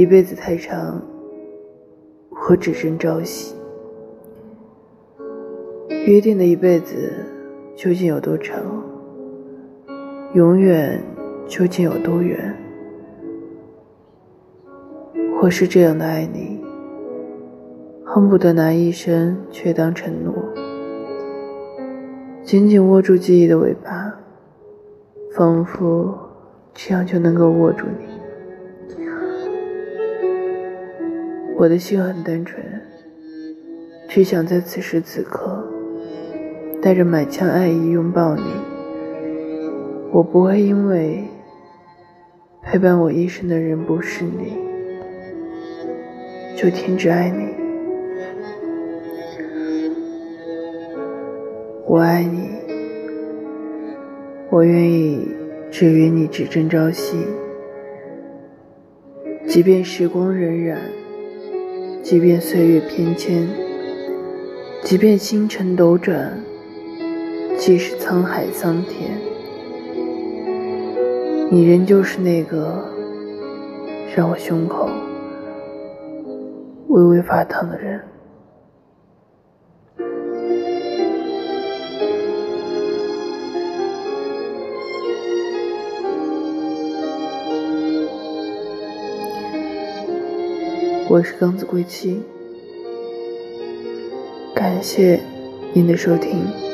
一辈子太长，我只争朝夕。约定的一辈子究竟有多长？永远究竟有多远？我是这样的爱你，恨不得拿一生却当承诺，紧紧握住记忆的尾巴，仿佛这样就能够握住你。我的心很单纯，只想在此时此刻，带着满腔爱意拥抱你。我不会因为陪伴我一生的人不是你，就停止爱你。我爱你，我愿意只与你只争朝夕，即便时光荏苒。即便岁月变迁，即便星辰斗转，即使沧海桑田，你仍旧是那个让我胸口微微发烫的人。我是刚子归期，感谢您的收听。